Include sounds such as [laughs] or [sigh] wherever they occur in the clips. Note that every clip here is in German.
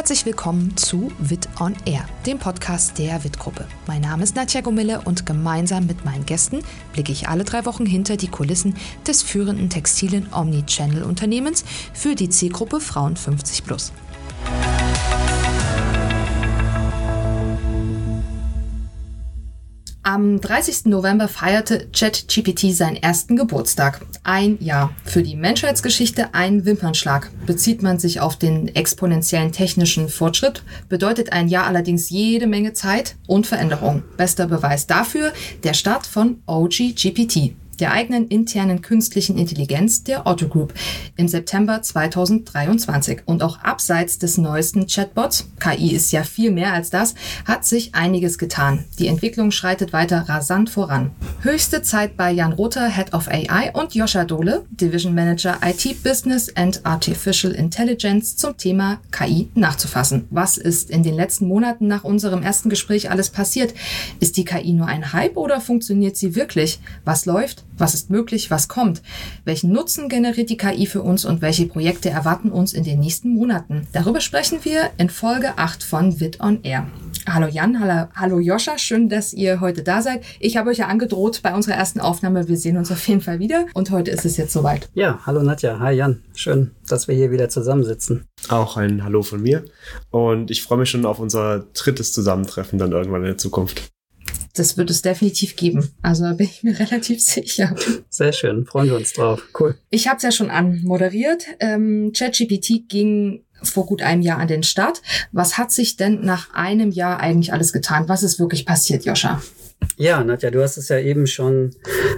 Herzlich willkommen zu Wit on Air, dem Podcast der Wit-Gruppe. Mein Name ist Nadja Gomille und gemeinsam mit meinen Gästen blicke ich alle drei Wochen hinter die Kulissen des führenden textilen Omnichannel-Unternehmens für die Zielgruppe Frauen 50 plus. Am 30. November feierte ChatGPT seinen ersten Geburtstag. Ein Jahr. Für die Menschheitsgeschichte ein Wimpernschlag. Bezieht man sich auf den exponentiellen technischen Fortschritt, bedeutet ein Jahr allerdings jede Menge Zeit und Veränderung. Bester Beweis dafür der Start von OGGPT der eigenen internen künstlichen Intelligenz der Otto Group im September 2023. Und auch abseits des neuesten Chatbots, KI ist ja viel mehr als das, hat sich einiges getan. Die Entwicklung schreitet weiter rasant voran. Höchste Zeit bei Jan Rother, Head of AI und Joscha Dohle, Division Manager IT Business and Artificial Intelligence zum Thema KI nachzufassen. Was ist in den letzten Monaten nach unserem ersten Gespräch alles passiert? Ist die KI nur ein Hype oder funktioniert sie wirklich? Was läuft? Was ist möglich? Was kommt? Welchen Nutzen generiert die KI für uns und welche Projekte erwarten uns in den nächsten Monaten? Darüber sprechen wir in Folge 8 von Wit on Air. Hallo Jan, hallo, hallo Joscha, schön, dass ihr heute da seid. Ich habe euch ja angedroht bei unserer ersten Aufnahme, wir sehen uns auf jeden Fall wieder und heute ist es jetzt soweit. Ja, hallo Nadja, hi Jan, schön, dass wir hier wieder zusammensitzen. Auch ein Hallo von mir und ich freue mich schon auf unser drittes Zusammentreffen dann irgendwann in der Zukunft das wird es definitiv geben. Also da bin ich mir [laughs] relativ sicher. Sehr schön, freuen wir uns drauf. Cool. Ich habe es ja schon anmoderiert. Ähm, ChatGPT ging vor gut einem Jahr an den Start. Was hat sich denn nach einem Jahr eigentlich alles getan? Was ist wirklich passiert, Joscha? Ja, Nadja, du hast es ja eben schon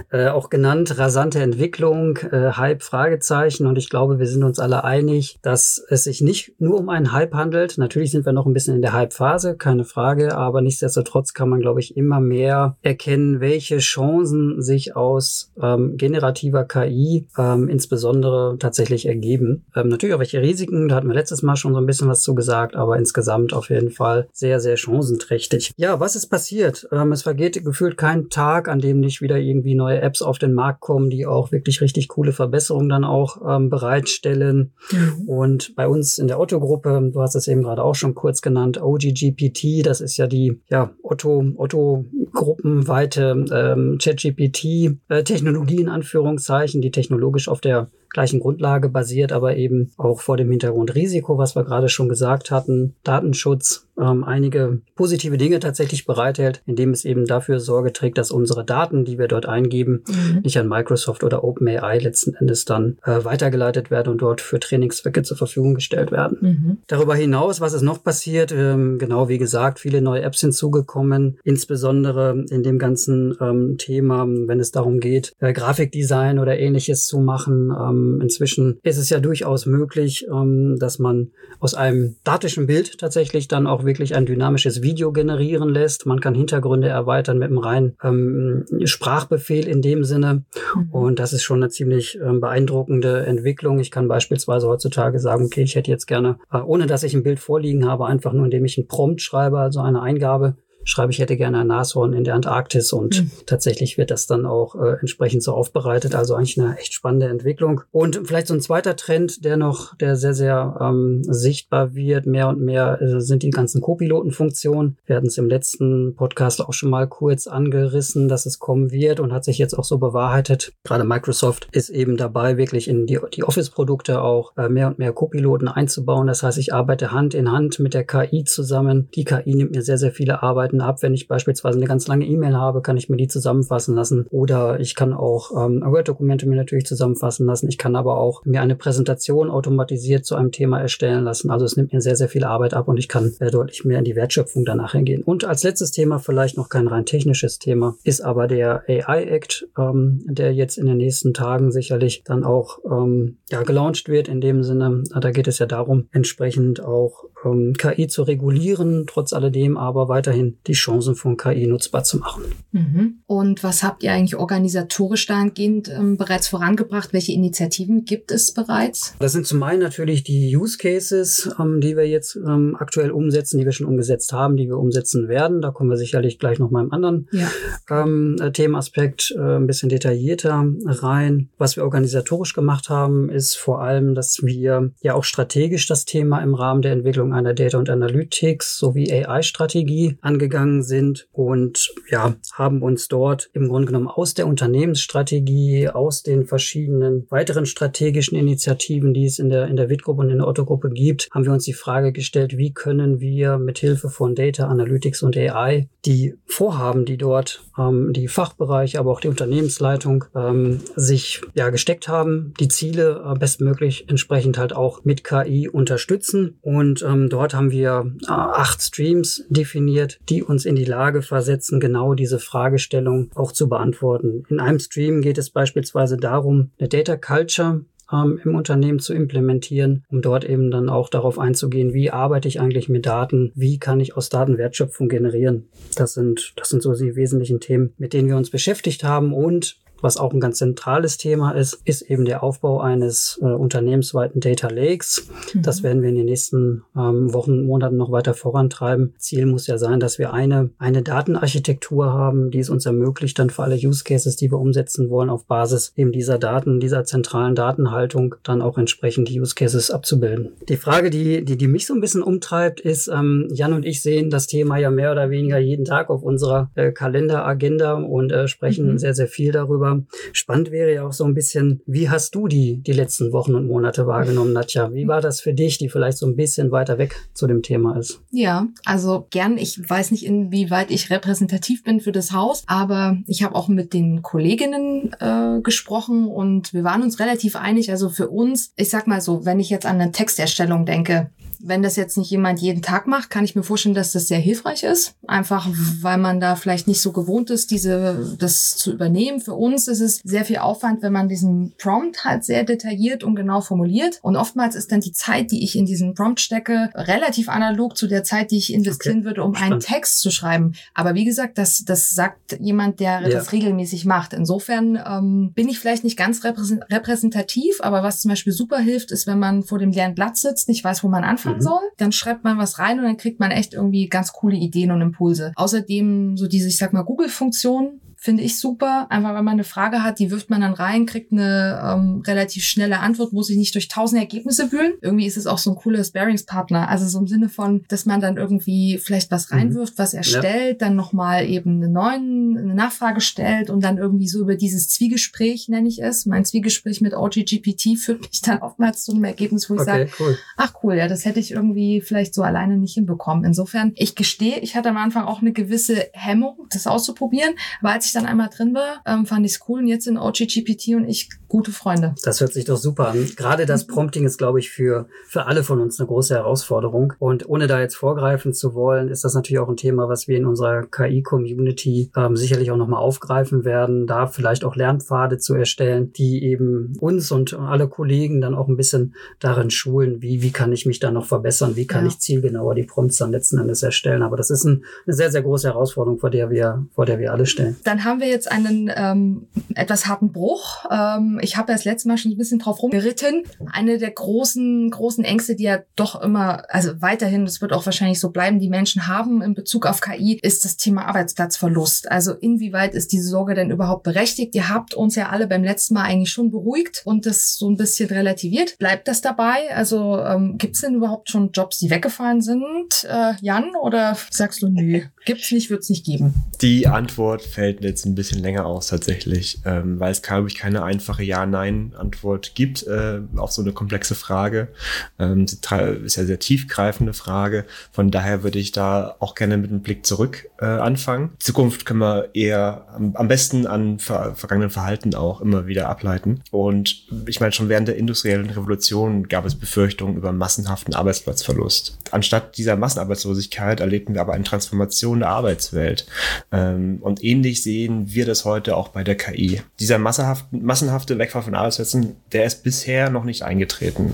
äh, auch genannt, rasante Entwicklung, äh, Hype, Fragezeichen. Und ich glaube, wir sind uns alle einig, dass es sich nicht nur um einen Hype handelt. Natürlich sind wir noch ein bisschen in der Hype-Phase, keine Frage. Aber nichtsdestotrotz kann man, glaube ich, immer mehr erkennen, welche Chancen sich aus ähm, generativer KI ähm, insbesondere tatsächlich ergeben. Ähm, natürlich auch welche Risiken, da hatten wir letztes Mal schon so ein bisschen was zu gesagt, aber insgesamt auf jeden Fall sehr, sehr chancenträchtig. Ja, was ist passiert? Ähm, es vergeht vergeht gefühlt kein Tag, an dem nicht wieder irgendwie neue Apps auf den Markt kommen, die auch wirklich richtig coole Verbesserungen dann auch ähm, bereitstellen. Mhm. Und bei uns in der Otto-Gruppe, du hast es eben gerade auch schon kurz genannt, OGGPT, das ist ja die ja, Otto, Otto-gruppenweite ähm, ChatGPT-Technologie äh, in Anführungszeichen, die technologisch auf der gleichen Grundlage basiert, aber eben auch vor dem Hintergrund Risiko, was wir gerade schon gesagt hatten, Datenschutz, ähm, einige positive Dinge tatsächlich bereithält, indem es eben dafür Sorge trägt, dass unsere Daten, die wir dort eingeben, mhm. nicht an Microsoft oder OpenAI letzten Endes dann äh, weitergeleitet werden und dort für Trainingszwecke zur Verfügung gestellt werden. Mhm. Darüber hinaus, was ist noch passiert? Ähm, genau wie gesagt, viele neue Apps hinzugekommen, insbesondere in dem ganzen ähm, Thema, wenn es darum geht, äh, Grafikdesign oder ähnliches zu machen. Ähm, inzwischen ist es ja durchaus möglich, ähm, dass man aus einem statischen Bild tatsächlich dann auch wirklich ein dynamisches Video generieren lässt. Man kann Hintergründe erweitern mit einem reinen ähm, Sprachbefehl in dem Sinne. Mhm. Und das ist schon eine ziemlich ähm, beeindruckende Entwicklung. Ich kann beispielsweise heutzutage sagen, okay, ich hätte jetzt gerne, äh, ohne dass ich ein Bild vorliegen habe, einfach nur indem ich einen Prompt schreibe, also eine Eingabe, schreibe, ich hätte gerne ein Nashorn in der Antarktis und mhm. tatsächlich wird das dann auch äh, entsprechend so aufbereitet. Also eigentlich eine echt spannende Entwicklung. Und vielleicht so ein zweiter Trend, der noch, der sehr, sehr ähm, sichtbar wird, mehr und mehr äh, sind die ganzen Co-Piloten-Funktionen. Wir hatten es im letzten Podcast auch schon mal kurz angerissen, dass es kommen wird und hat sich jetzt auch so bewahrheitet. Gerade Microsoft ist eben dabei, wirklich in die, die Office-Produkte auch äh, mehr und mehr Co-Piloten einzubauen. Das heißt, ich arbeite Hand in Hand mit der KI zusammen. Die KI nimmt mir sehr, sehr viele Arbeit Seiten ab. Wenn ich beispielsweise eine ganz lange E-Mail habe, kann ich mir die zusammenfassen lassen. Oder ich kann auch ähm, Word-Dokumente mir natürlich zusammenfassen lassen. Ich kann aber auch mir eine Präsentation automatisiert zu einem Thema erstellen lassen. Also es nimmt mir sehr, sehr viel Arbeit ab und ich kann äh, deutlich mehr in die Wertschöpfung danach hingehen. Und als letztes Thema, vielleicht noch kein rein technisches Thema, ist aber der AI Act, ähm, der jetzt in den nächsten Tagen sicherlich dann auch ähm, ja, gelauncht wird. In dem Sinne, da geht es ja darum, entsprechend auch ähm, KI zu regulieren, trotz alledem aber weiterhin die Chancen von KI nutzbar zu machen. Mhm. Und was habt ihr eigentlich organisatorisch dahingehend ähm, bereits vorangebracht? Welche Initiativen gibt es bereits? Das sind zum einen natürlich die Use Cases, ähm, die wir jetzt ähm, aktuell umsetzen, die wir schon umgesetzt haben, die wir umsetzen werden. Da kommen wir sicherlich gleich noch mal im anderen ja. äh, Themenaspekt äh, ein bisschen detaillierter rein. Was wir organisatorisch gemacht haben, ist vor allem, dass wir ja auch strategisch das Thema im Rahmen der Entwicklung Entwicklung einer Data und Analytics sowie AI-Strategie angegangen sind und ja, haben uns dort im Grunde genommen aus der Unternehmensstrategie, aus den verschiedenen weiteren strategischen Initiativen, die es in der, in der WIT-Gruppe und in der Otto-Gruppe gibt, haben wir uns die Frage gestellt, wie können wir mit Hilfe von Data Analytics und AI die Vorhaben, die dort ähm, die Fachbereiche, aber auch die Unternehmensleitung ähm, sich ja gesteckt haben, die Ziele äh, bestmöglich entsprechend halt auch mit KI unterstützen. Und ähm, dort haben wir äh, acht Streams definiert, die uns in die Lage versetzen, genau diese Fragestellung auch zu beantworten. In einem Stream geht es beispielsweise darum, eine Data Culture ähm, im Unternehmen zu implementieren, um dort eben dann auch darauf einzugehen, wie arbeite ich eigentlich mit Daten, wie kann ich aus Daten Wertschöpfung generieren. Das sind, das sind so die wesentlichen Themen, mit denen wir uns beschäftigt haben und was auch ein ganz zentrales Thema ist, ist eben der Aufbau eines äh, unternehmensweiten Data Lakes. Mhm. Das werden wir in den nächsten ähm, Wochen, Monaten noch weiter vorantreiben. Ziel muss ja sein, dass wir eine, eine Datenarchitektur haben, die es uns ermöglicht, dann für alle Use Cases, die wir umsetzen wollen, auf Basis eben dieser Daten, dieser zentralen Datenhaltung dann auch entsprechend die Use Cases abzubilden. Die Frage, die, die, die mich so ein bisschen umtreibt, ist, ähm, Jan und ich sehen das Thema ja mehr oder weniger jeden Tag auf unserer äh, Kalenderagenda und äh, sprechen mhm. sehr, sehr viel darüber. Spannend wäre ja auch so ein bisschen, wie hast du die, die letzten Wochen und Monate wahrgenommen, Nadja? Wie war das für dich, die vielleicht so ein bisschen weiter weg zu dem Thema ist? Ja, also gern. Ich weiß nicht, inwieweit ich repräsentativ bin für das Haus, aber ich habe auch mit den Kolleginnen äh, gesprochen und wir waren uns relativ einig. Also für uns, ich sag mal so, wenn ich jetzt an eine Texterstellung denke, wenn das jetzt nicht jemand jeden Tag macht, kann ich mir vorstellen, dass das sehr hilfreich ist. Einfach, weil man da vielleicht nicht so gewohnt ist, diese, das zu übernehmen. Für uns ist es sehr viel Aufwand, wenn man diesen Prompt halt sehr detailliert und genau formuliert. Und oftmals ist dann die Zeit, die ich in diesen Prompt stecke, relativ analog zu der Zeit, die ich investieren okay. würde, um Spannend. einen Text zu schreiben. Aber wie gesagt, das, das sagt jemand, der ja. das regelmäßig macht. Insofern ähm, bin ich vielleicht nicht ganz repräsentativ, aber was zum Beispiel super hilft, ist, wenn man vor dem leeren Blatt sitzt, nicht weiß, wo man anfangen machen mhm. soll. Dann schreibt man was rein und dann kriegt man echt irgendwie ganz coole Ideen und Impulse. Außerdem so diese, ich sag mal, Google-Funktion finde ich super. Einfach, wenn man eine Frage hat, die wirft man dann rein, kriegt eine ähm, relativ schnelle Antwort, muss sich nicht durch tausend Ergebnisse wühlen. Irgendwie ist es auch so ein cooler Sparingspartner. Also so im Sinne von, dass man dann irgendwie vielleicht was mhm. reinwirft, was erstellt, ja. dann nochmal eben eine neuen, eine Nachfrage stellt und dann irgendwie so über dieses Zwiegespräch, nenne ich es. Mein Zwiegespräch mit OGGPT führt mich dann oftmals zu einem Ergebnis, wo ich okay, sage, cool. ach cool, ja, das hätte ich irgendwie vielleicht so alleine nicht hinbekommen. Insofern, ich gestehe, ich hatte am Anfang auch eine gewisse Hemmung, das auszuprobieren. Aber als ich dann einmal drin war, ähm, fand ich es cool. Und jetzt sind OGGPT und ich gute Freunde. Das hört sich doch super an. Gerade das Prompting ist, glaube ich, für, für alle von uns eine große Herausforderung. Und ohne da jetzt vorgreifen zu wollen, ist das natürlich auch ein Thema, was wir in unserer KI-Community ähm, sicherlich auch nochmal aufgreifen werden, da vielleicht auch Lernpfade zu erstellen, die eben uns und alle Kollegen dann auch ein bisschen darin schulen, wie, wie kann ich mich da noch verbessern, wie kann ja. ich zielgenauer die Prompts dann letzten Endes erstellen. Aber das ist ein, eine sehr, sehr große Herausforderung, vor der wir, vor der wir alle stehen. Dann haben wir jetzt einen ähm, etwas harten Bruch. Ähm, ich habe das letzte Mal schon ein bisschen drauf rumgeritten. Eine der großen, großen Ängste, die ja doch immer, also weiterhin, das wird auch wahrscheinlich so bleiben, die Menschen haben in Bezug auf KI, ist das Thema Arbeitsplatzverlust. Also inwieweit ist diese Sorge denn überhaupt berechtigt? Ihr habt uns ja alle beim letzten Mal eigentlich schon beruhigt und das so ein bisschen relativiert. Bleibt das dabei? Also ähm, gibt es denn überhaupt schon Jobs, die weggefallen sind, äh, Jan? Oder sagst du, nö, gibt's nicht, wird's nicht geben? Die Antwort fällt jetzt ein bisschen länger aus tatsächlich, ähm, weil es, glaube ich, keine einfache ja-Nein-Antwort gibt äh, auf so eine komplexe Frage. Ähm, ist ja sehr tiefgreifende Frage. Von daher würde ich da auch gerne mit einem Blick zurück äh, anfangen. Zukunft können wir eher am, am besten an ver vergangenen Verhalten auch immer wieder ableiten. Und ich meine, schon während der industriellen Revolution gab es Befürchtungen über massenhaften Arbeitsplatzverlust. Anstatt dieser Massenarbeitslosigkeit erlebten wir aber eine Transformation der Arbeitswelt. Ähm, und ähnlich sehen wir das heute auch bei der KI. Dieser massenhafte, Wegfall von Arbeitsplätzen, der ist bisher noch nicht eingetreten.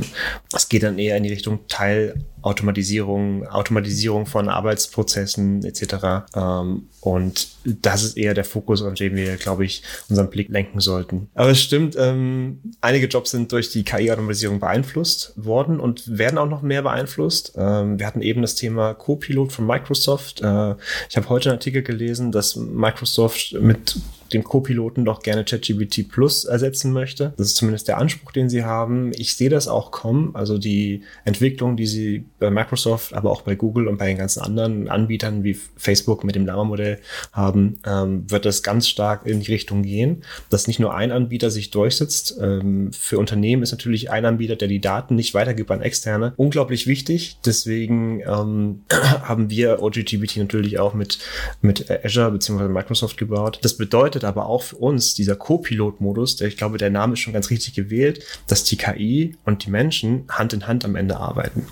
Es geht dann eher in die Richtung Teilautomatisierung, Automatisierung von Arbeitsprozessen etc. Ähm, und das ist eher der Fokus, auf den wir, glaube ich, unseren Blick lenken sollten. Aber es stimmt, ähm, einige Jobs sind durch die KI-Automatisierung beeinflusst worden und werden auch noch mehr beeinflusst. Ähm, wir hatten eben das Thema Copilot von Microsoft. Äh, ich habe heute einen Artikel gelesen, dass Microsoft mit den Co-Piloten doch gerne ChatGPT Plus ersetzen möchte. Das ist zumindest der Anspruch, den sie haben. Ich sehe das auch kommen. Also die Entwicklung, die sie bei Microsoft, aber auch bei Google und bei den ganzen anderen Anbietern wie Facebook mit dem Lama-Modell haben, ähm, wird das ganz stark in die Richtung gehen, dass nicht nur ein Anbieter sich durchsetzt. Ähm, für Unternehmen ist natürlich ein Anbieter, der die Daten nicht weitergibt an externe, unglaublich wichtig. Deswegen ähm, [clears throat] haben wir OGGBT natürlich auch mit, mit Azure bzw. Microsoft gebaut. Das bedeutet aber auch für uns, dieser Co-Pilot-Modus, der ich glaube, der Name ist schon ganz richtig gewählt, dass die KI und die Menschen Hand in Hand am Ende arbeiten.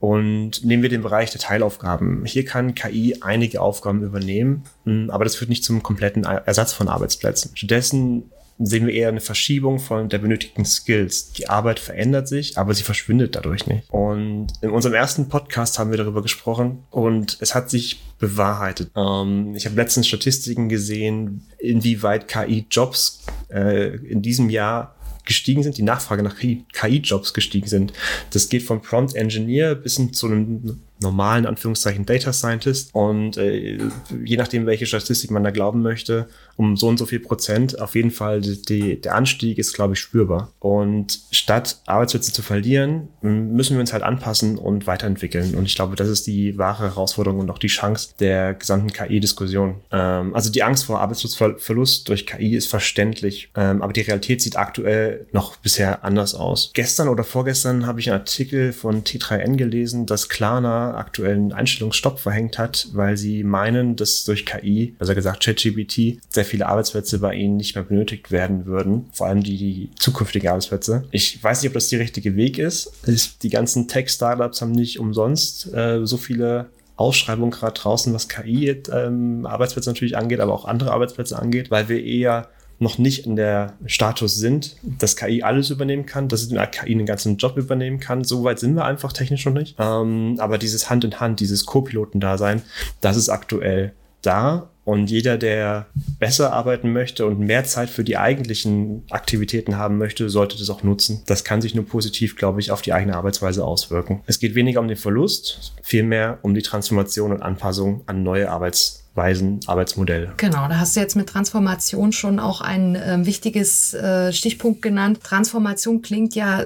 Und nehmen wir den Bereich der Teilaufgaben. Hier kann KI einige Aufgaben übernehmen, hm, aber das führt nicht zum kompletten Ersatz von Arbeitsplätzen. Stattdessen sehen wir eher eine Verschiebung von der benötigten Skills. Die Arbeit verändert sich, aber sie verschwindet dadurch nicht. Und in unserem ersten Podcast haben wir darüber gesprochen und es hat sich bewahrheitet. Ähm, ich habe letztens Statistiken gesehen, inwieweit KI-Jobs äh, in diesem Jahr gestiegen sind, die Nachfrage nach KI-Jobs gestiegen sind. Das geht vom Prompt Engineer bis hin zu einem normalen Anführungszeichen Data Scientist und äh, je nachdem, welche Statistik man da glauben möchte, um so und so viel Prozent, auf jeden Fall die, der Anstieg ist, glaube ich, spürbar. Und statt Arbeitsplätze zu verlieren, müssen wir uns halt anpassen und weiterentwickeln. Und ich glaube, das ist die wahre Herausforderung und auch die Chance der gesamten KI-Diskussion. Ähm, also die Angst vor Arbeitsplatzverlust durch KI ist verständlich, ähm, aber die Realität sieht aktuell noch bisher anders aus. Gestern oder vorgestern habe ich einen Artikel von T3N gelesen, dass Klarna aktuellen Einstellungsstopp verhängt hat, weil sie meinen, dass durch KI, also gesagt ChatGPT, sehr viele Arbeitsplätze bei ihnen nicht mehr benötigt werden würden, vor allem die, die zukünftigen Arbeitsplätze. Ich weiß nicht, ob das der richtige Weg ist. Die ganzen Tech-Startups haben nicht umsonst äh, so viele Ausschreibungen gerade draußen, was KI-Arbeitsplätze ähm, natürlich angeht, aber auch andere Arbeitsplätze angeht, weil wir eher noch nicht in der Status sind, dass KI alles übernehmen kann, dass KI einen ganzen Job übernehmen kann. So weit sind wir einfach technisch noch nicht. Ähm, aber dieses Hand in Hand, dieses Co-Piloten-Dasein, das ist aktuell da. Und jeder, der besser arbeiten möchte und mehr Zeit für die eigentlichen Aktivitäten haben möchte, sollte das auch nutzen. Das kann sich nur positiv, glaube ich, auf die eigene Arbeitsweise auswirken. Es geht weniger um den Verlust, vielmehr um die Transformation und Anpassung an neue Arbeitsweisen. Weisen Arbeitsmodell. Genau, da hast du jetzt mit Transformation schon auch ein äh, wichtiges äh, Stichpunkt genannt. Transformation klingt ja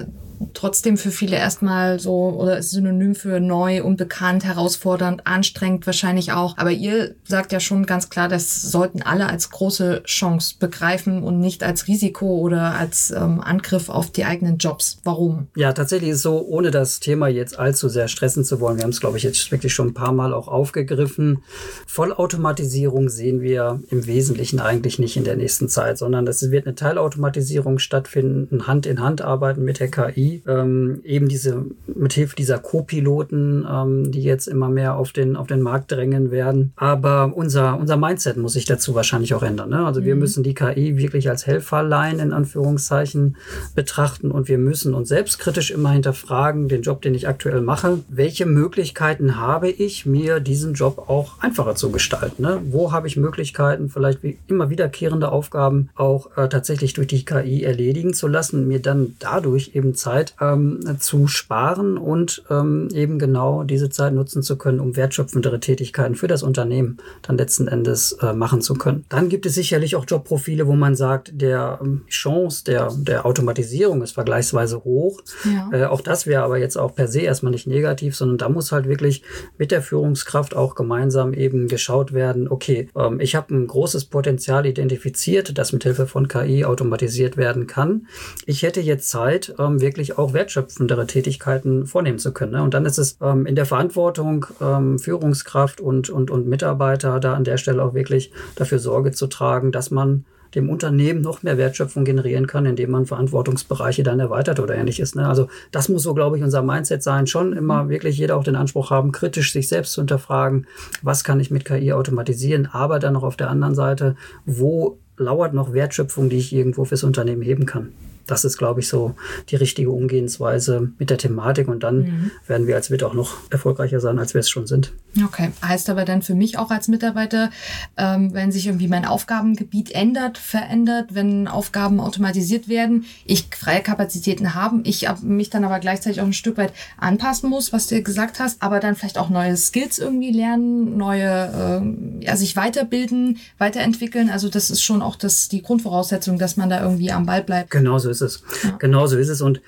trotzdem für viele erstmal so oder ist synonym für neu, unbekannt, herausfordernd, anstrengend wahrscheinlich auch. Aber ihr sagt ja schon ganz klar, das sollten alle als große Chance begreifen und nicht als Risiko oder als ähm, Angriff auf die eigenen Jobs. Warum? Ja, tatsächlich ist so, ohne das Thema jetzt allzu sehr stressen zu wollen. Wir haben es, glaube ich, jetzt wirklich schon ein paar Mal auch aufgegriffen. Vollautomatisierung sehen wir im Wesentlichen eigentlich nicht in der nächsten Zeit, sondern es wird eine Teilautomatisierung stattfinden, Hand in Hand arbeiten mit der KI ähm, eben diese, mithilfe dieser Co-Piloten, ähm, die jetzt immer mehr auf den, auf den Markt drängen werden. Aber unser, unser Mindset muss sich dazu wahrscheinlich auch ändern. Ne? Also mhm. wir müssen die KI wirklich als Helferlein in Anführungszeichen betrachten und wir müssen uns selbstkritisch immer hinterfragen, den Job, den ich aktuell mache, welche Möglichkeiten habe ich, mir diesen Job auch einfacher zu gestalten? Ne? Wo habe ich Möglichkeiten, vielleicht wie immer wiederkehrende Aufgaben auch äh, tatsächlich durch die KI erledigen zu lassen, mir dann dadurch eben Zeit Zeit ähm, zu sparen und ähm, eben genau diese Zeit nutzen zu können, um wertschöpfendere Tätigkeiten für das Unternehmen dann letzten Endes äh, machen zu können. Dann gibt es sicherlich auch Jobprofile, wo man sagt, der ähm, Chance der, der Automatisierung ist vergleichsweise hoch. Ja. Äh, auch das wäre aber jetzt auch per se erstmal nicht negativ, sondern da muss halt wirklich mit der Führungskraft auch gemeinsam eben geschaut werden, okay, ähm, ich habe ein großes Potenzial identifiziert, das mit Hilfe von KI automatisiert werden kann. Ich hätte jetzt Zeit, ähm, wirklich wirklich auch wertschöpfendere Tätigkeiten vornehmen zu können. Ne? Und dann ist es ähm, in der Verantwortung, ähm, Führungskraft und, und, und Mitarbeiter da an der Stelle auch wirklich dafür Sorge zu tragen, dass man dem Unternehmen noch mehr Wertschöpfung generieren kann, indem man Verantwortungsbereiche dann erweitert oder ähnliches. Ne? Also das muss so, glaube ich, unser Mindset sein. Schon immer mhm. wirklich jeder auch den Anspruch haben, kritisch sich selbst zu hinterfragen, was kann ich mit KI automatisieren, aber dann noch auf der anderen Seite, wo lauert noch Wertschöpfung, die ich irgendwo fürs Unternehmen heben kann das ist, glaube ich, so die richtige Umgehensweise mit der Thematik. Und dann mhm. werden wir als WIT auch noch erfolgreicher sein, als wir es schon sind. Okay, heißt aber dann für mich auch als Mitarbeiter, ähm, wenn sich irgendwie mein Aufgabengebiet ändert, verändert, wenn Aufgaben automatisiert werden, ich freie Kapazitäten haben, ich mich dann aber gleichzeitig auch ein Stück weit anpassen muss, was du gesagt hast, aber dann vielleicht auch neue Skills irgendwie lernen, neue, äh, ja, sich weiterbilden, weiterentwickeln. Also das ist schon auch das, die Grundvoraussetzung, dass man da irgendwie am Ball bleibt. Genau so ist es. Ja. Genau so ist es. Und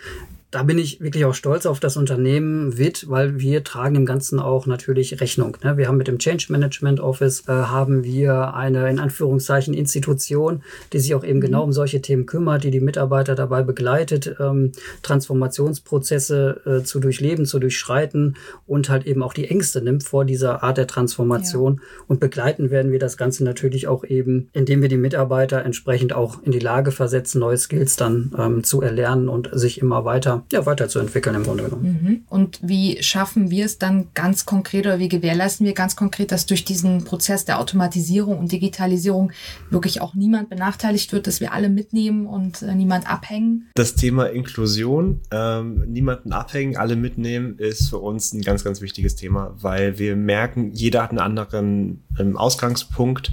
da bin ich wirklich auch stolz auf das Unternehmen WIT, weil wir tragen dem Ganzen auch natürlich Rechnung. Ne? Wir haben mit dem Change Management Office äh, haben wir eine in Anführungszeichen Institution, die sich auch eben mhm. genau um solche Themen kümmert, die die Mitarbeiter dabei begleitet, ähm, Transformationsprozesse äh, zu durchleben, zu durchschreiten und halt eben auch die Ängste nimmt vor dieser Art der Transformation. Ja. Und begleiten werden wir das Ganze natürlich auch eben, indem wir die Mitarbeiter entsprechend auch in die Lage versetzen, neue Skills dann ähm, zu erlernen und sich immer weiter ja, weiterzuentwickeln im Grunde genommen. Mhm. Und wie schaffen wir es dann ganz konkret oder wie gewährleisten wir ganz konkret, dass durch diesen Prozess der Automatisierung und Digitalisierung wirklich auch niemand benachteiligt wird, dass wir alle mitnehmen und äh, niemand abhängen? Das Thema Inklusion, ähm, niemanden abhängen, alle mitnehmen, ist für uns ein ganz, ganz wichtiges Thema, weil wir merken, jeder hat einen anderen ähm, Ausgangspunkt.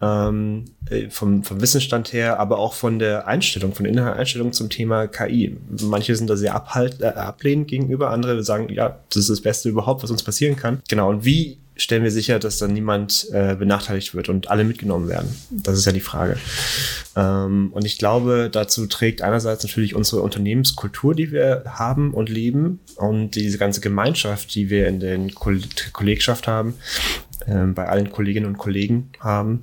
Ähm, äh, vom, vom Wissensstand her, aber auch von der Einstellung, von der inneren Einstellung zum Thema KI. Manche sind da sehr abhalt, äh, ablehnend gegenüber, andere sagen, ja, das ist das Beste überhaupt, was uns passieren kann. Genau, und wie stellen wir sicher, dass dann niemand äh, benachteiligt wird und alle mitgenommen werden? Das ist ja die Frage. Ähm, und ich glaube, dazu trägt einerseits natürlich unsere Unternehmenskultur, die wir haben und leben und diese ganze Gemeinschaft, die wir in der Kollegschaft haben, ähm, bei allen Kolleginnen und Kollegen haben,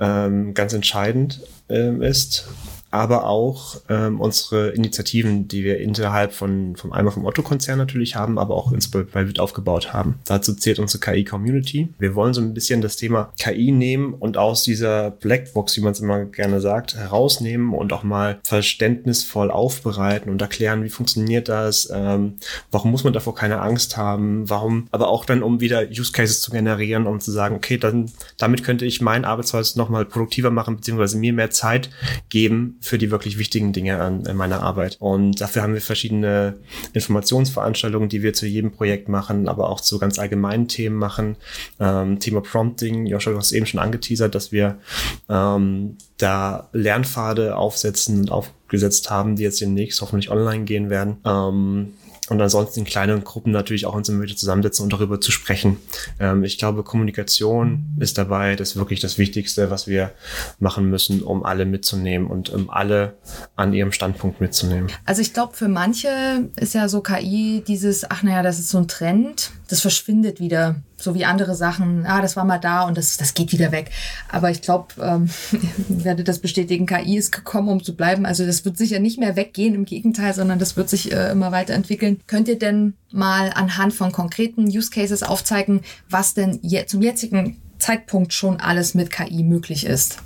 ähm, ganz entscheidend ähm, ist aber auch ähm, unsere Initiativen, die wir innerhalb von, vom einmal vom Otto-Konzern natürlich haben, aber auch ins WIT aufgebaut haben. Dazu zählt unsere KI-Community. Wir wollen so ein bisschen das Thema KI nehmen und aus dieser Blackbox, wie man es immer gerne sagt, herausnehmen und auch mal verständnisvoll aufbereiten und erklären, wie funktioniert das, ähm, warum muss man davor keine Angst haben, warum, aber auch dann, um wieder Use Cases zu generieren, um zu sagen, okay, dann damit könnte ich mein Arbeitsweise nochmal produktiver machen, beziehungsweise mir mehr Zeit geben, für die wirklich wichtigen Dinge an, in meiner Arbeit. Und dafür haben wir verschiedene Informationsveranstaltungen, die wir zu jedem Projekt machen, aber auch zu ganz allgemeinen Themen machen. Ähm, Thema Prompting, Joshua, du hast eben schon angeteasert, dass wir ähm, da Lernpfade aufsetzen und aufgesetzt haben, die jetzt demnächst hoffentlich online gehen werden. Ähm, und ansonsten in kleinen Gruppen natürlich auch uns immer wieder zusammensetzen und darüber zu sprechen. Ähm, ich glaube, Kommunikation ist dabei das wirklich das Wichtigste, was wir machen müssen, um alle mitzunehmen und um alle an ihrem Standpunkt mitzunehmen. Also ich glaube, für manche ist ja so KI dieses, ach naja, das ist so ein Trend, das verschwindet wieder so wie andere Sachen, ah, das war mal da und das, das geht wieder weg. Aber ich glaube, ähm, [laughs] ich werde das bestätigen, KI ist gekommen, um zu bleiben. Also das wird sicher nicht mehr weggehen, im Gegenteil, sondern das wird sich äh, immer weiterentwickeln. Könnt ihr denn mal anhand von konkreten Use Cases aufzeigen, was denn je, zum jetzigen Zeitpunkt schon alles mit KI möglich ist?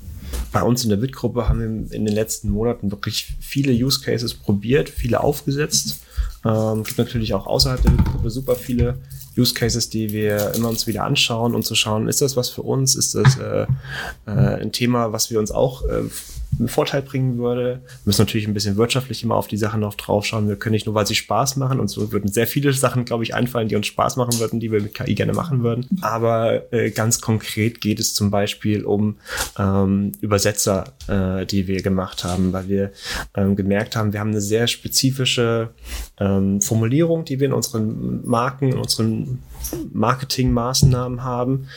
Bei uns in der WIT-Gruppe haben wir in den letzten Monaten wirklich viele Use Cases probiert, viele aufgesetzt. Ähm, gibt natürlich auch außerhalb der WIT-Gruppe super viele Use Cases, die wir immer uns wieder anschauen und zu schauen, ist das was für uns? Ist das äh, äh, ein Thema, was wir uns auch äh, einen Vorteil bringen würde. Wir müssen natürlich ein bisschen wirtschaftlich immer auf die Sachen noch drauf schauen. Wir können nicht nur, weil sie Spaß machen, und so würden sehr viele Sachen, glaube ich, einfallen, die uns Spaß machen würden, die wir mit KI gerne machen würden. Aber äh, ganz konkret geht es zum Beispiel um ähm, Übersetzer, äh, die wir gemacht haben, weil wir ähm, gemerkt haben, wir haben eine sehr spezifische ähm, Formulierung, die wir in unseren Marken, in unseren Marketingmaßnahmen haben,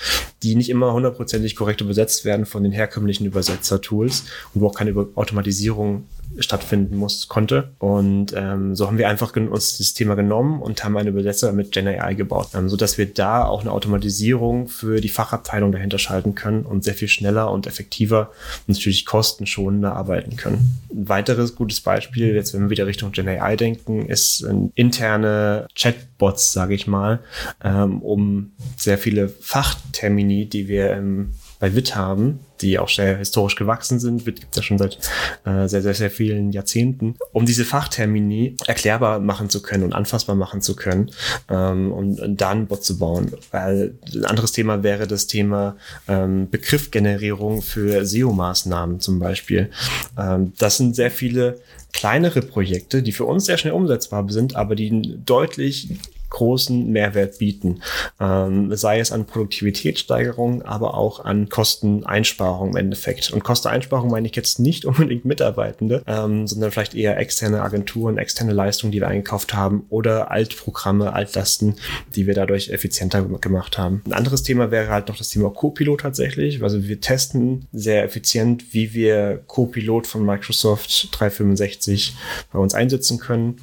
die nicht immer hundertprozentig korrekt übersetzt werden von den herkömmlichen Übersetzertools und wo auch keine Automatisierung stattfinden muss, konnte. Und ähm, so haben wir einfach uns das Thema genommen und haben einen Übersetzer mit GenAI gebaut, ähm, so dass wir da auch eine Automatisierung für die Fachabteilung dahinter schalten können und sehr viel schneller und effektiver und natürlich kostenschonender arbeiten können. Ein weiteres gutes Beispiel, jetzt wenn wir wieder Richtung GenAI denken, ist interne Chatbots, sage ich mal, ähm, um sehr viele Fachtermini, die wir im bei WIT haben, die auch sehr historisch gewachsen sind. WIT gibt es ja schon seit äh, sehr, sehr, sehr vielen Jahrzehnten, um diese Fachtermini erklärbar machen zu können und anfassbar machen zu können ähm, und, und da Bot zu bauen. Weil ein anderes Thema wäre das Thema ähm, Begriffgenerierung für SEO-Maßnahmen zum Beispiel. Ähm, das sind sehr viele kleinere Projekte, die für uns sehr schnell umsetzbar sind, aber die deutlich großen Mehrwert bieten. Ähm, sei es an Produktivitätssteigerung, aber auch an Kosteneinsparung im Endeffekt. Und Kosteneinsparung meine ich jetzt nicht [laughs] unbedingt Mitarbeitende, ähm, sondern vielleicht eher externe Agenturen, externe Leistungen, die wir eingekauft haben oder Altprogramme, Altlasten, die wir dadurch effizienter gemacht haben. Ein anderes Thema wäre halt noch das Thema Copilot tatsächlich. Also wir testen sehr effizient, wie wir Copilot von Microsoft 365 bei uns einsetzen können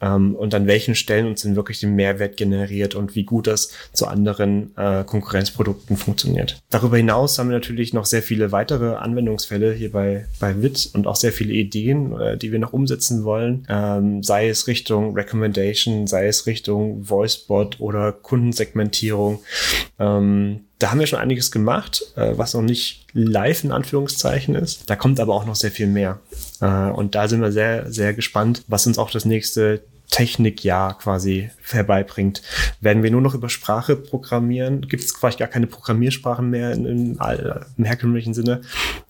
ähm, und an welchen Stellen uns denn wirklich den Mehrwert generiert und wie gut das zu anderen äh, Konkurrenzprodukten funktioniert. Darüber hinaus haben wir natürlich noch sehr viele weitere Anwendungsfälle hier bei, bei WIT und auch sehr viele Ideen, äh, die wir noch umsetzen wollen, ähm, sei es Richtung Recommendation, sei es Richtung VoiceBot oder Kundensegmentierung. Ähm, da haben wir schon einiges gemacht, äh, was noch nicht live in Anführungszeichen ist. Da kommt aber auch noch sehr viel mehr. Äh, und da sind wir sehr, sehr gespannt, was uns auch das nächste Technikjahr quasi herbeibringt. Werden wir nur noch über Sprache programmieren? Gibt es quasi gar keine Programmiersprachen mehr in, in, im herkömmlichen Sinne?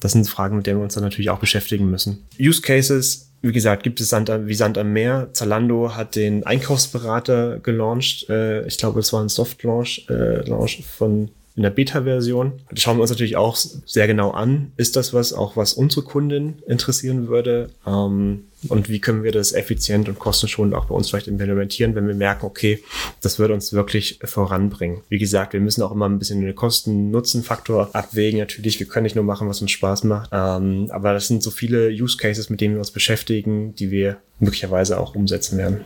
Das sind Fragen, mit denen wir uns dann natürlich auch beschäftigen müssen. Use Cases wie gesagt, gibt es Sand wie Sand am Meer. Zalando hat den Einkaufsberater gelauncht. Äh, ich glaube, es war ein Soft-Launch äh, Launch von in der Beta-Version. Das schauen wir uns natürlich auch sehr genau an. Ist das was, auch was unsere Kunden interessieren würde? Ähm, und wie können wir das effizient und kostenschonend auch bei uns vielleicht implementieren, wenn wir merken, okay, das wird uns wirklich voranbringen. Wie gesagt, wir müssen auch immer ein bisschen den Kosten-Nutzen-Faktor abwägen. Natürlich, wir können nicht nur machen, was uns Spaß macht. Ähm, aber das sind so viele Use Cases, mit denen wir uns beschäftigen, die wir möglicherweise auch umsetzen werden.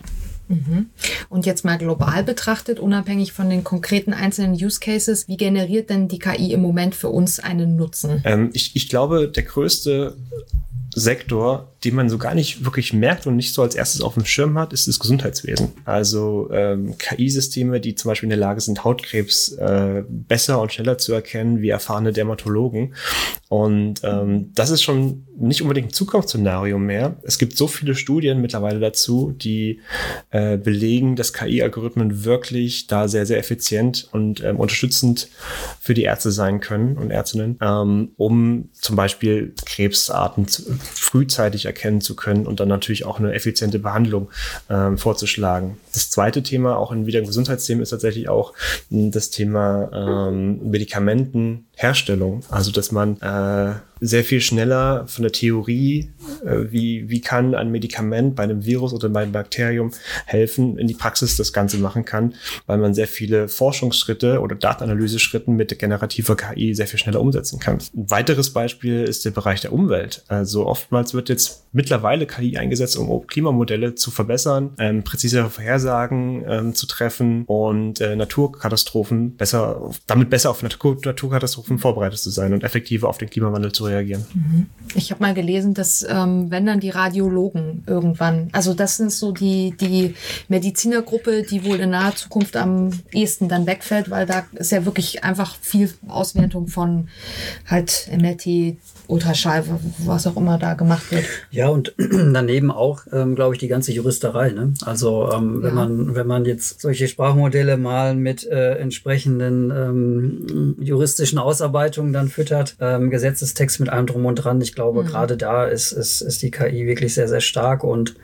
Mhm. Und jetzt mal global betrachtet, unabhängig von den konkreten einzelnen Use Cases, wie generiert denn die KI im Moment für uns einen Nutzen? Ähm, ich, ich glaube, der größte Sektor, den man so gar nicht wirklich merkt und nicht so als erstes auf dem Schirm hat, ist das Gesundheitswesen. Also ähm, KI-Systeme, die zum Beispiel in der Lage sind, Hautkrebs äh, besser und schneller zu erkennen wie erfahrene Dermatologen. Und ähm, das ist schon nicht unbedingt ein Zukunftsszenario mehr. Es gibt so viele Studien mittlerweile dazu, die äh, belegen, dass KI-Algorithmen wirklich da sehr, sehr effizient und ähm, unterstützend für die Ärzte sein können und Ärztinnen, ähm, um zum Beispiel Krebsarten frühzeitig erkennen zu können und dann natürlich auch eine effiziente Behandlung ähm, vorzuschlagen. Das zweite Thema, auch in wieder im Gesundheitsthema, ist tatsächlich auch das Thema ähm, Medikamentenherstellung. Also dass man äh, sehr viel schneller von der Theorie, äh, wie, wie kann ein Medikament bei einem Virus oder bei einem Bakterium helfen, in die Praxis das Ganze machen kann, weil man sehr viele Forschungsschritte oder Datenanalyse-Schritten mit generativer KI sehr viel schneller umsetzen kann. Ein weiteres Beispiel ist der Bereich der Umwelt. Also oftmals wird jetzt mittlerweile KI eingesetzt, um Klimamodelle zu verbessern, ähm, präzisere Vorhersagen ähm, zu treffen und äh, Naturkatastrophen besser, damit besser auf Natur Naturkatastrophen vorbereitet zu sein und effektiver auf den Klimawandel zu reagieren. Mhm. Ich habe mal gelesen, dass ähm, wenn dann die Radiologen irgendwann, also das sind so die, die Medizinergruppe, die wohl in naher Zukunft am ehesten dann wegfällt, weil da ist ja wirklich einfach viel Auswertung von halt MRT, Ultraschall, was auch immer da gemacht wird. Ja, und [clears throat] daneben auch, ähm, glaube ich, die ganze Juristerei. Ne? Also ähm, wenn man wenn man jetzt solche Sprachmodelle mal mit äh, entsprechenden ähm, juristischen Ausarbeitungen dann füttert, ähm, Gesetzestext mit allem drum und dran, ich glaube, mhm. gerade da ist, ist, ist die KI wirklich sehr, sehr stark und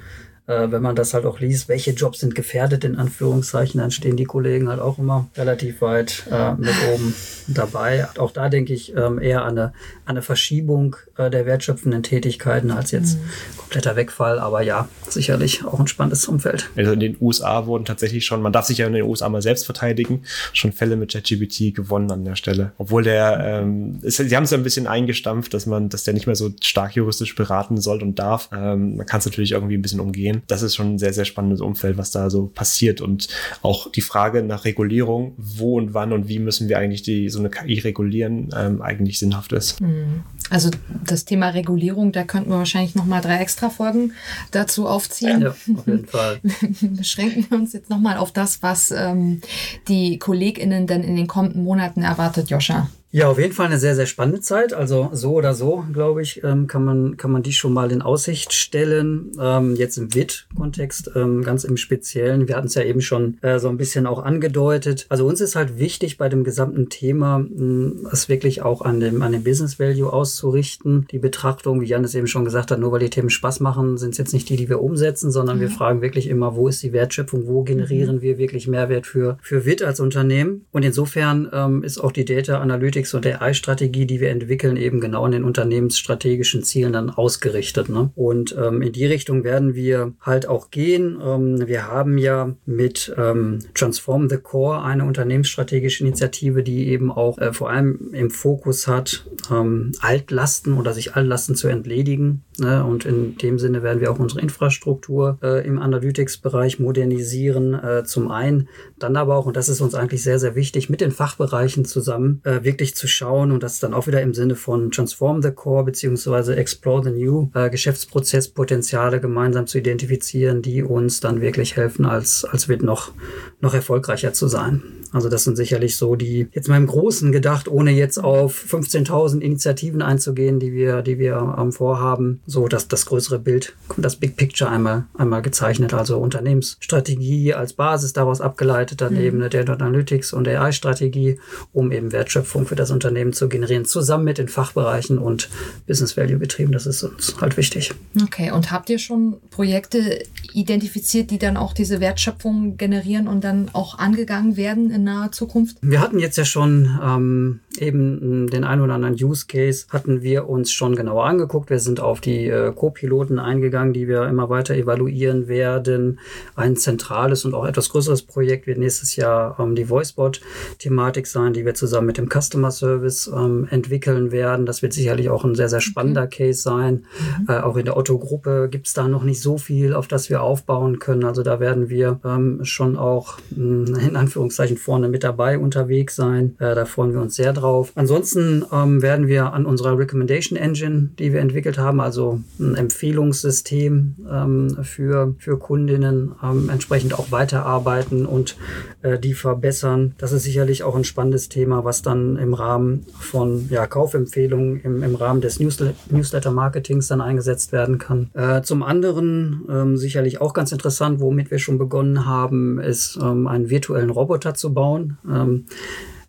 äh, wenn man das halt auch liest, welche Jobs sind gefährdet, in Anführungszeichen, dann stehen die Kollegen halt auch immer relativ weit äh, mit oben dabei. Auch da denke ich ähm, eher an eine, an eine Verschiebung äh, der wertschöpfenden Tätigkeiten als jetzt mhm. kompletter Wegfall. Aber ja, sicherlich auch ein spannendes Umfeld. Also in den USA wurden tatsächlich schon, man darf sich ja in den USA mal selbst verteidigen, schon Fälle mit ChatGPT gewonnen an der Stelle. Obwohl der, ähm, ist, sie haben es ja ein bisschen eingestampft, dass man, dass der nicht mehr so stark juristisch beraten soll und darf. Ähm, man kann es natürlich irgendwie ein bisschen umgehen. Das ist schon ein sehr, sehr spannendes Umfeld, was da so passiert. Und auch die Frage nach Regulierung, wo und wann und wie müssen wir eigentlich die so eine KI regulieren, ähm, eigentlich sinnhaft ist. Mhm. Also das Thema Regulierung, da könnten wir wahrscheinlich noch mal drei extra Folgen dazu aufziehen. Ja, auf jeden Fall. [laughs] Beschränken wir uns jetzt noch mal auf das, was ähm, die KollegInnen denn in den kommenden Monaten erwartet, Joscha. Ja, auf jeden Fall eine sehr, sehr spannende Zeit. Also so oder so, glaube ich, ähm, kann, man, kann man die schon mal in Aussicht stellen. Ähm, jetzt im WIT Unternehmenskontext ähm, ganz im Speziellen. Wir hatten es ja eben schon äh, so ein bisschen auch angedeutet. Also uns ist halt wichtig bei dem gesamten Thema, mh, es wirklich auch an dem, an dem Business Value auszurichten. Die Betrachtung, wie Jan es eben schon gesagt hat, nur weil die Themen Spaß machen, sind es jetzt nicht die, die wir umsetzen, sondern mhm. wir fragen wirklich immer, wo ist die Wertschöpfung, wo generieren mhm. wir wirklich Mehrwert für, für WIT als Unternehmen. Und insofern ist auch die Data Analytics und AI-Strategie, die wir entwickeln, eben genau an den unternehmensstrategischen Zielen dann ausgerichtet. Ne? Und ähm, in die Richtung werden wir halt auch gehen. Ähm, wir haben ja mit ähm, Transform the Core eine unternehmensstrategische Initiative, die eben auch äh, vor allem im Fokus hat, ähm, Altlasten oder sich Altlasten zu entledigen. Ne? Und in dem Sinne werden wir auch unsere Infrastruktur äh, im Analytics-Bereich modernisieren. Äh, zum einen, dann aber auch, und das ist uns eigentlich sehr, sehr wichtig, mit den Fachbereichen zusammen äh, wirklich zu schauen und das dann auch wieder im Sinne von Transform the Core beziehungsweise Explore the New äh, Geschäftsprozesspotenziale gemeinsam zu identifizieren, die uns dann wirklich helfen, als, als wird noch, noch erfolgreicher zu sein. Also das sind sicherlich so die, jetzt mal im Großen gedacht, ohne jetzt auf 15.000 Initiativen einzugehen, die wir, die wir ähm, vorhaben, so dass das größere Bild, das Big Picture einmal, einmal gezeichnet, also Unternehmensstrategie als Basis daraus abgeleitet, daneben mhm. Data Analytics und AI-Strategie, um eben Wertschöpfung für das Unternehmen zu generieren, zusammen mit den Fachbereichen und Business Value Betrieben. Das ist uns halt wichtig. Okay, und habt ihr schon Projekte identifiziert, die dann auch diese Wertschöpfung generieren und dann auch angegangen werden in naher Zukunft? Wir hatten jetzt ja schon ähm, eben den einen oder anderen Use Case, hatten wir uns schon genauer angeguckt. Wir sind auf die äh, Co-Piloten eingegangen, die wir immer weiter evaluieren werden. Ein zentrales und auch etwas größeres Projekt wird nächstes Jahr ähm, die Voicebot-Thematik sein, die wir zusammen mit dem Customer Service ähm, entwickeln werden. Das wird sicherlich auch ein sehr, sehr spannender okay. Case sein. Mhm. Äh, auch in der Otto-Gruppe gibt es da noch nicht so viel, auf das wir aufbauen können. Also da werden wir ähm, schon auch mh, in Anführungszeichen vorne mit dabei unterwegs sein. Äh, da freuen wir uns sehr drauf. Ansonsten ähm, werden wir an unserer Recommendation Engine, die wir entwickelt haben, also ein Empfehlungssystem ähm, für, für Kundinnen, ähm, entsprechend auch weiterarbeiten und äh, die verbessern. Das ist sicherlich auch ein spannendes Thema, was dann im Rahmen von ja, Kaufempfehlungen im, im Rahmen des Newsletter-Marketings dann eingesetzt werden kann. Äh, zum anderen ähm, sicherlich auch ganz interessant, womit wir schon begonnen haben, ist ähm, einen virtuellen Roboter zu bauen.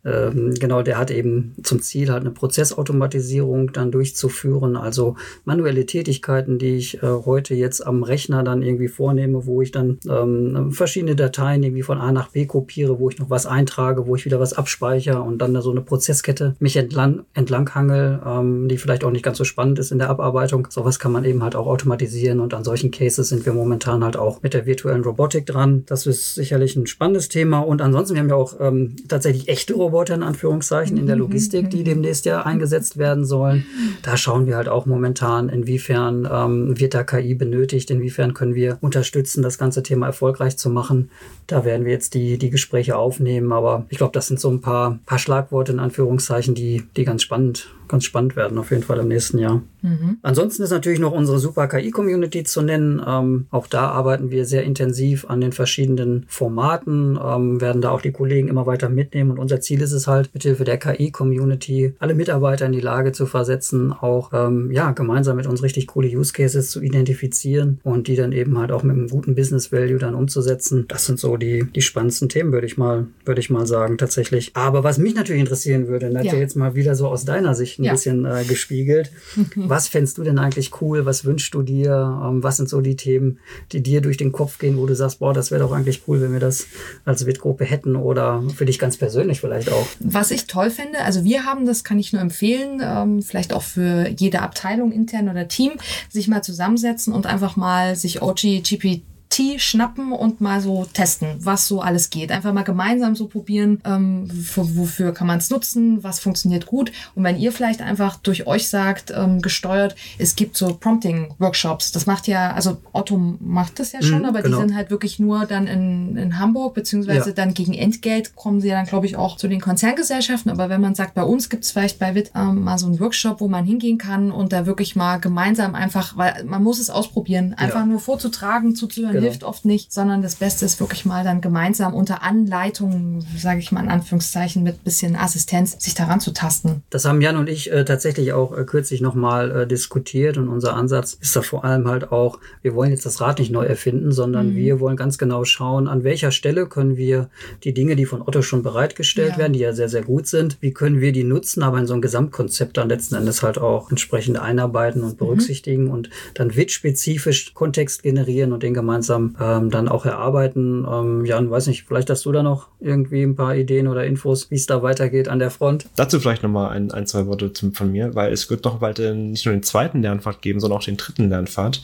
Ähm, genau, der hat eben zum Ziel, halt eine Prozessautomatisierung dann durchzuführen. Also manuelle Tätigkeiten, die ich äh, heute jetzt am Rechner dann irgendwie vornehme, wo ich dann ähm, verschiedene Dateien irgendwie von A nach B kopiere, wo ich noch was eintrage, wo ich wieder was abspeichere und dann da so eine Prozesskette mich entlang, entlanghangel, ähm, die vielleicht auch nicht ganz so spannend ist in der Abarbeitung. Sowas kann man eben halt auch automatisieren und an solchen Cases sind wir momentan halt auch mit der virtuellen Robotik dran. Das ist sicherlich ein spannendes Thema und ansonsten, wir haben ja auch ähm, tatsächlich echte Roboter Roboter in Anführungszeichen in der mhm. Logistik, die demnächst ja eingesetzt werden sollen. Da schauen wir halt auch momentan, inwiefern ähm, wird da KI benötigt, inwiefern können wir unterstützen, das ganze Thema erfolgreich zu machen. Da werden wir jetzt die, die Gespräche aufnehmen, aber ich glaube, das sind so ein paar, paar Schlagworte in Anführungszeichen, die, die ganz spannend ganz spannend werden, auf jeden Fall im nächsten Jahr. Mhm. Ansonsten ist natürlich noch unsere Super KI-Community zu nennen. Ähm, auch da arbeiten wir sehr intensiv an den verschiedenen Formaten, ähm, werden da auch die Kollegen immer weiter mitnehmen. Und unser Ziel ist es halt, mithilfe der KI-Community alle Mitarbeiter in die Lage zu versetzen, auch ähm, ja, gemeinsam mit uns richtig coole Use Cases zu identifizieren und die dann eben halt auch mit einem guten Business Value dann umzusetzen. Das sind so die, die spannendsten Themen, würde ich mal, würde ich mal sagen, tatsächlich. Aber was mich natürlich interessieren würde, Nadja, ja. jetzt mal wieder so aus deiner Sicht ein ja. bisschen äh, gespiegelt. [laughs] Was fändest du denn eigentlich cool? Was wünschst du dir? Ähm, was sind so die Themen, die dir durch den Kopf gehen, wo du sagst, boah, das wäre doch eigentlich cool, wenn wir das als WIT-Gruppe hätten oder für dich ganz persönlich vielleicht auch? Was ich toll finde, also wir haben, das kann ich nur empfehlen, ähm, vielleicht auch für jede Abteilung intern oder Team, sich mal zusammensetzen und einfach mal sich OG GPT Tee schnappen und mal so testen, was so alles geht. Einfach mal gemeinsam so probieren, ähm, wofür kann man es nutzen, was funktioniert gut. Und wenn ihr vielleicht einfach durch euch sagt, ähm, gesteuert, es gibt so Prompting-Workshops. Das macht ja, also Otto macht das ja schon, mhm, aber genau. die sind halt wirklich nur dann in, in Hamburg, beziehungsweise ja. dann gegen Entgelt kommen sie ja dann, glaube ich, auch zu den Konzerngesellschaften. Aber wenn man sagt, bei uns gibt es vielleicht bei WIT ähm, mal so einen Workshop, wo man hingehen kann und da wirklich mal gemeinsam einfach, weil man muss es ausprobieren, einfach ja. nur vorzutragen, zuzuhören, hilft oft nicht, sondern das Beste ist wirklich mal dann gemeinsam unter Anleitung, sage ich mal in Anführungszeichen, mit bisschen Assistenz, sich daran zu tasten. Das haben Jan und ich äh, tatsächlich auch äh, kürzlich nochmal äh, diskutiert und unser Ansatz ist da vor allem halt auch, wir wollen jetzt das Rad nicht neu erfinden, sondern mhm. wir wollen ganz genau schauen, an welcher Stelle können wir die Dinge, die von Otto schon bereitgestellt ja. werden, die ja sehr, sehr gut sind, wie können wir die nutzen, aber in so ein Gesamtkonzept dann letzten Endes halt auch entsprechend einarbeiten und mhm. berücksichtigen mhm. und dann WIT-spezifisch Kontext generieren und den gemeinsam ähm, dann auch erarbeiten. Ähm, Jan, weiß nicht, vielleicht hast du da noch irgendwie ein paar Ideen oder Infos, wie es da weitergeht an der Front. Dazu vielleicht nochmal ein, ein, zwei Worte von mir, weil es wird doch bald äh, nicht nur den zweiten Lernpfad geben, sondern auch den dritten Lernpfad,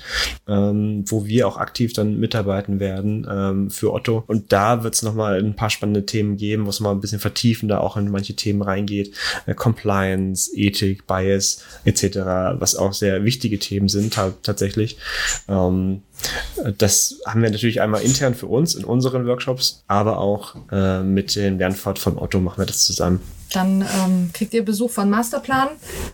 ähm, wo wir auch aktiv dann mitarbeiten werden ähm, für Otto. Und da wird es nochmal ein paar spannende Themen geben, wo es mal ein bisschen vertiefender auch in manche Themen reingeht. Äh, Compliance, Ethik, Bias etc., was auch sehr wichtige Themen sind tatsächlich. Ähm, das haben wir natürlich einmal intern für uns in unseren Workshops, aber auch äh, mit dem Lernpfad von Otto machen wir das zusammen. Dann ähm, kriegt ihr Besuch von Masterplan.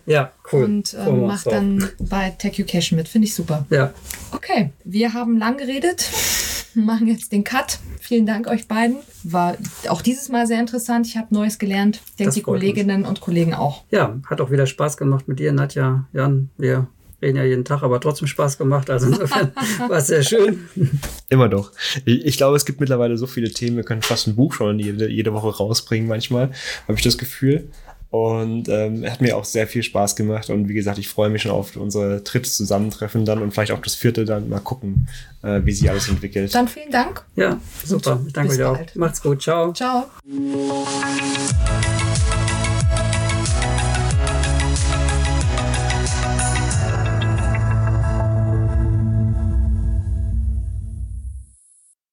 Ja, cool. Und ähm, cool, macht dann bei Tech Education mit. Finde ich super. Ja. Okay, wir haben lang geredet, [laughs] machen jetzt den Cut. Vielen Dank euch beiden. War auch dieses Mal sehr interessant. Ich habe Neues gelernt. Ich denke, die Kolleginnen uns. und Kollegen auch. Ja, hat auch wieder Spaß gemacht mit dir, Nadja, Jan. Wir reden ja jeden Tag, aber trotzdem Spaß gemacht. Also insofern [laughs] war es sehr schön. Immer doch. Ich, ich, glaube, es gibt mittlerweile so viele Themen, wir können fast ein Buch schon jede, jede Woche rausbringen manchmal, habe ich das Gefühl. Und ähm, hat mir auch sehr viel Spaß gemacht. Und wie gesagt, ich freue mich schon auf unsere dritte Zusammentreffen dann und vielleicht auch das vierte dann mal gucken, äh, wie sich alles entwickelt. Dann vielen Dank. Ja, super. Ich danke euch auch. Macht's gut. Ciao. Ciao.